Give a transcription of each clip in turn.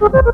you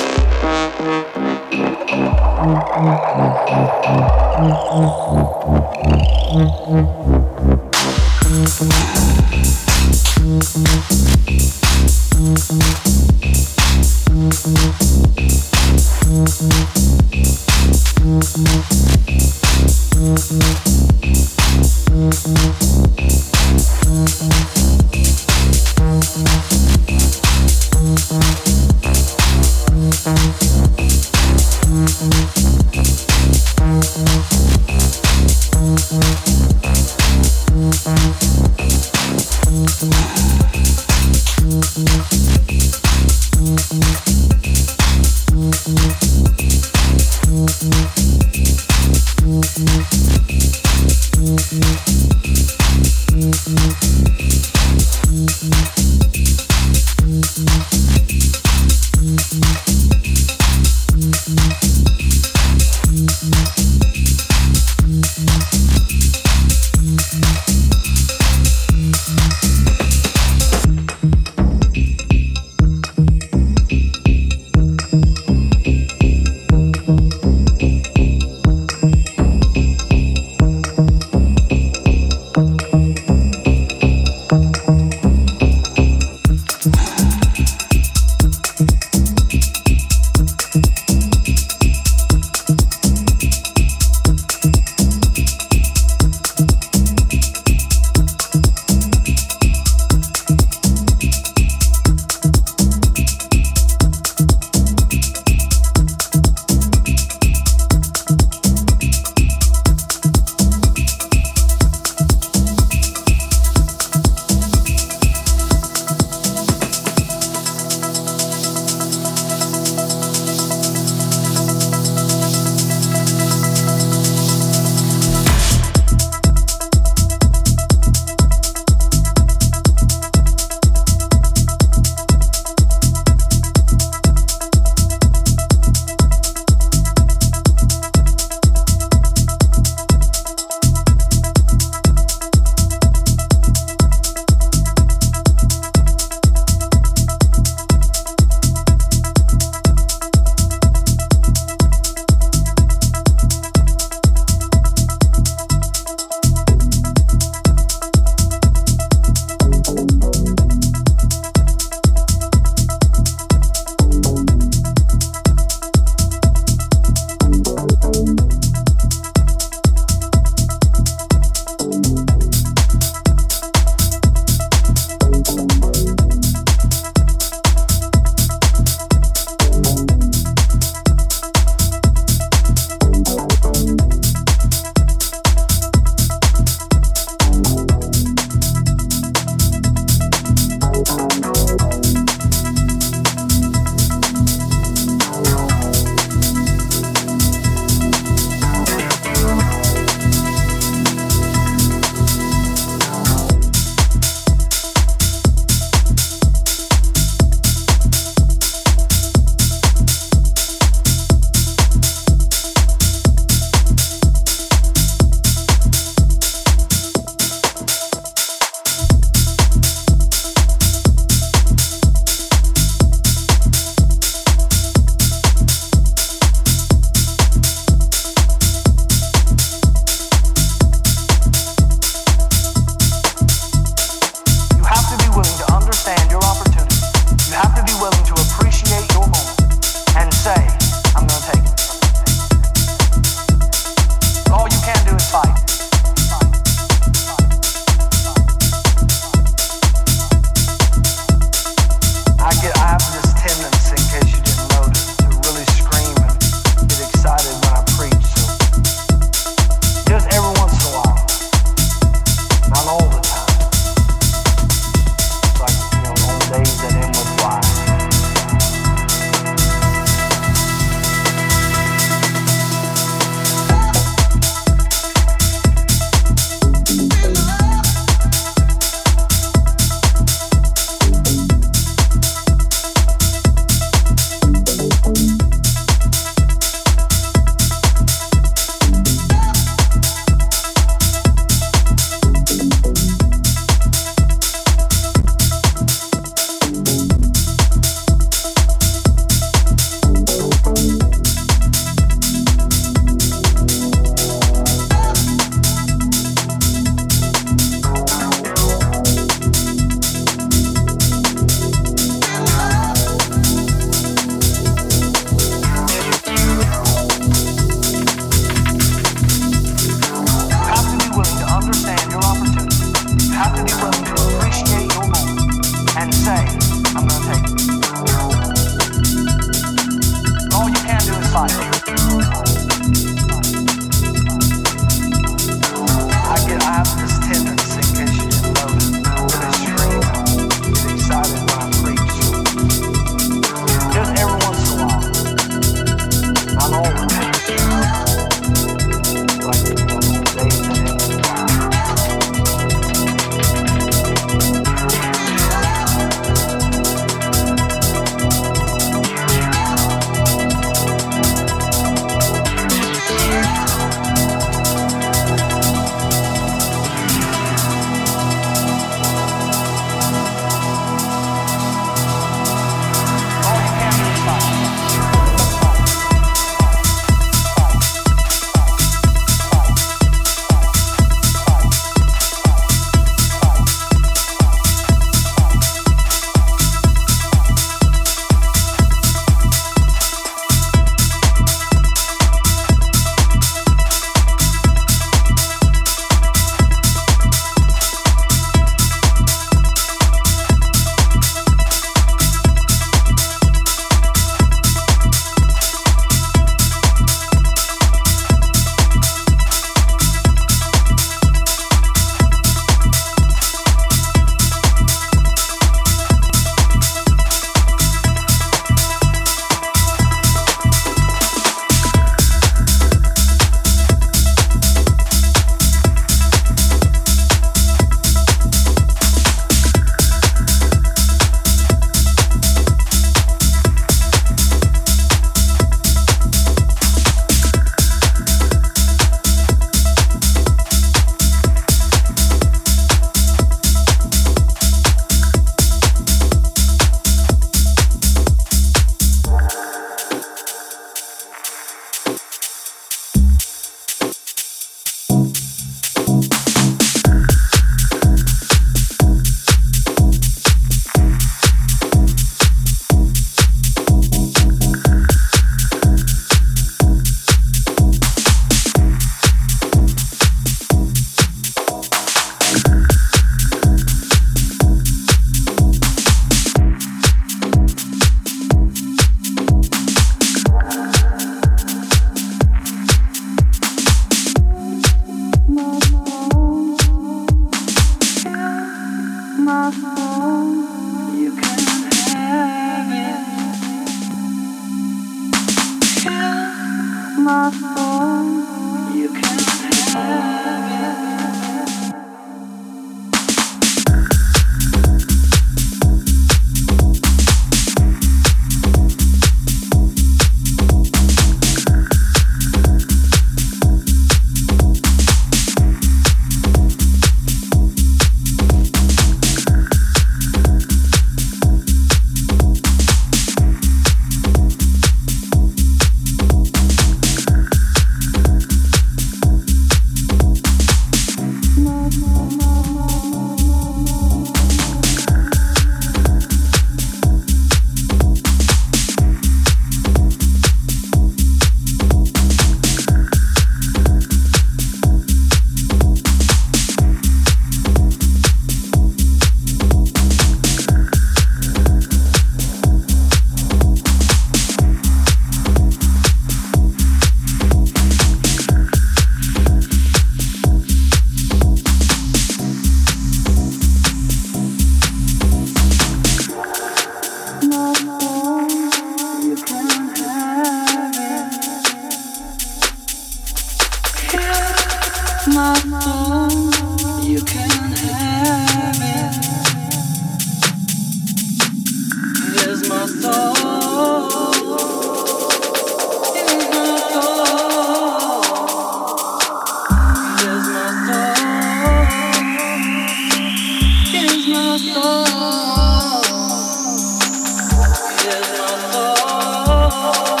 Oh.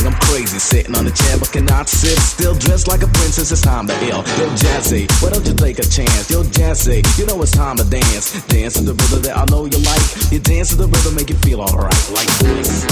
I'm crazy. Sitting on a chair, but cannot sit still. Dressed like a princess, it's time to ill. Yo, Jazzy, why don't you take a chance? Yo, Jazzy, you know it's time to dance. Dance to the rhythm that I know you like. You dance to the rhythm, make you feel alright, like this.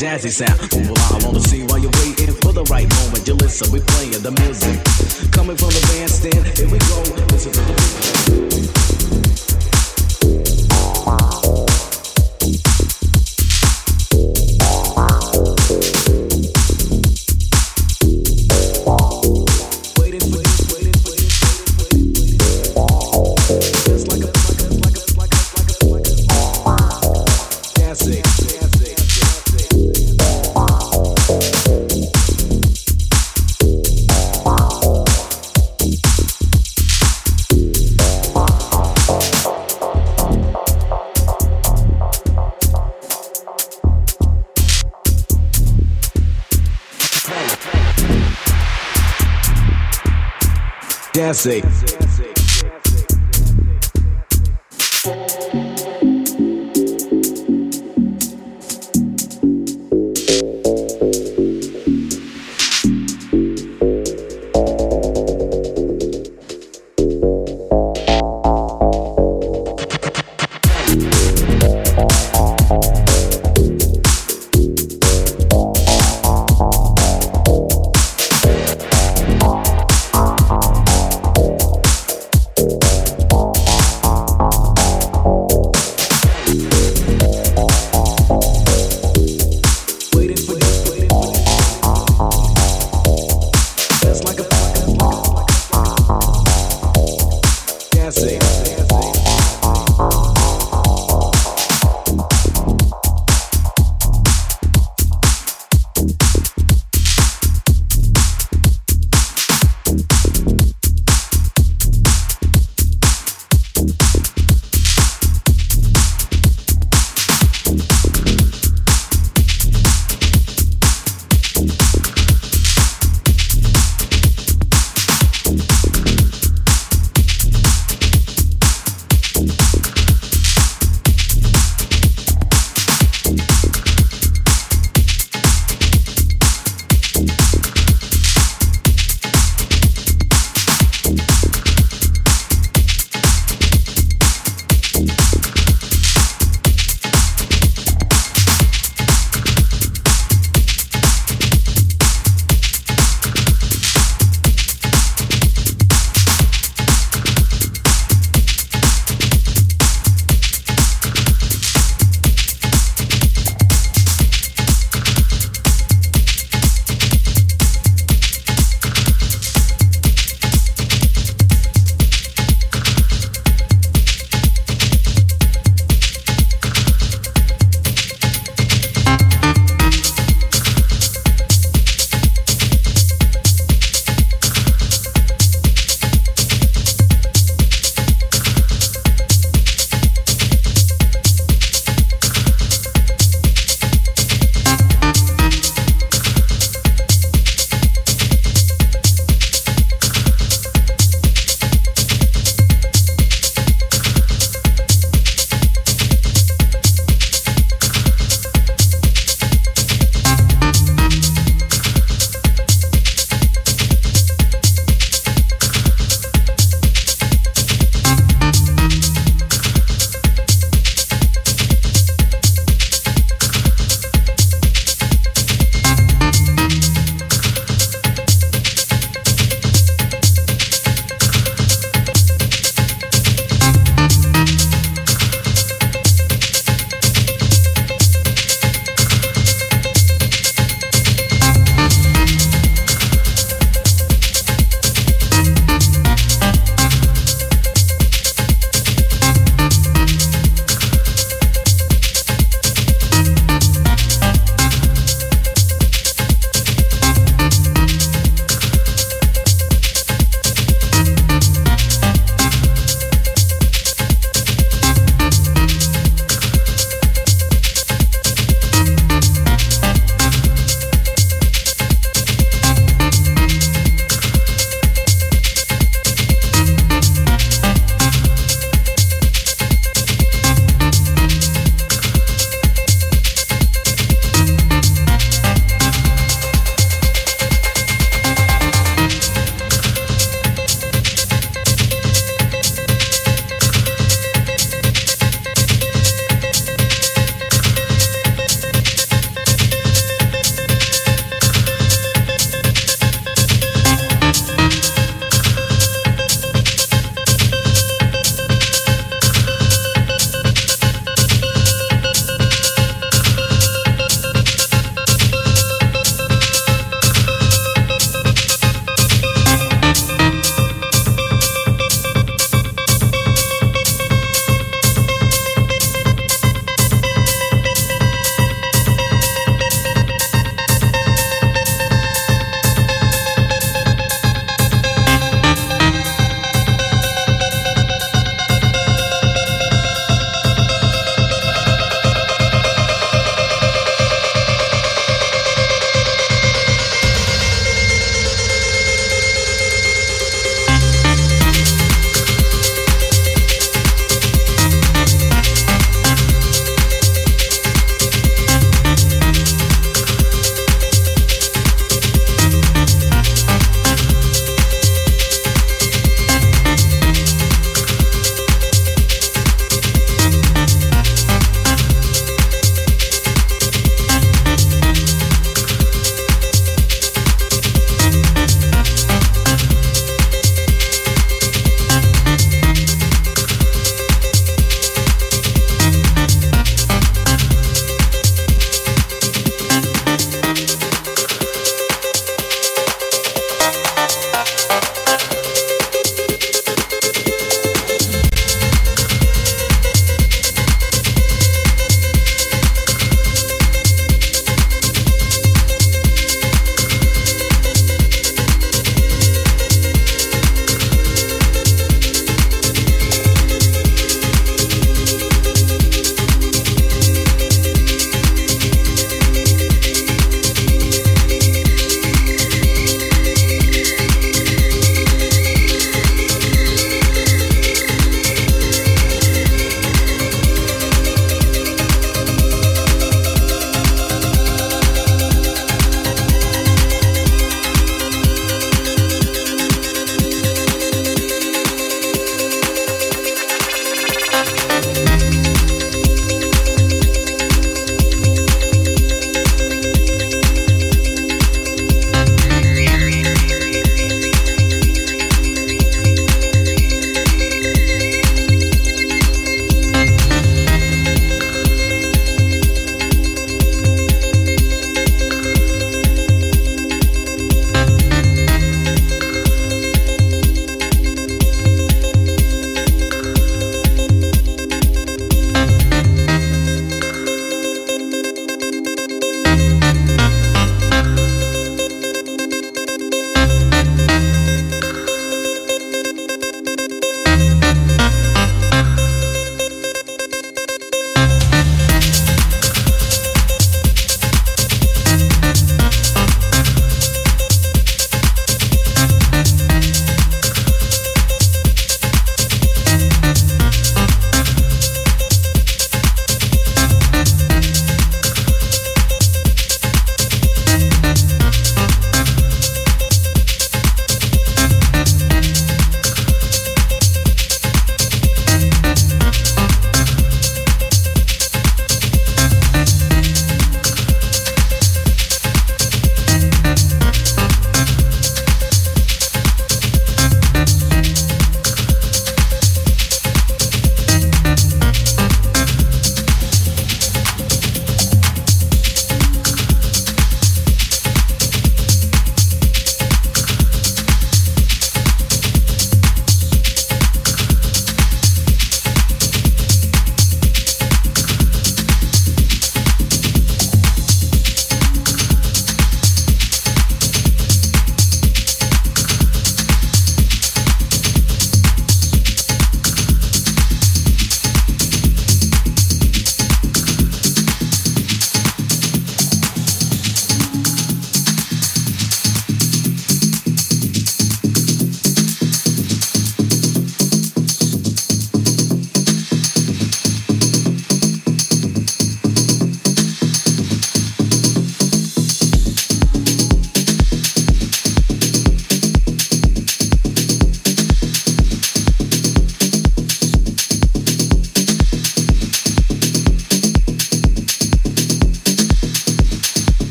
jazzy sound. Ooh, well, I wanna see while you're waiting for the right moment. You listen, we playing the music. Coming from the bandstand, here we go. This is the beat. classic.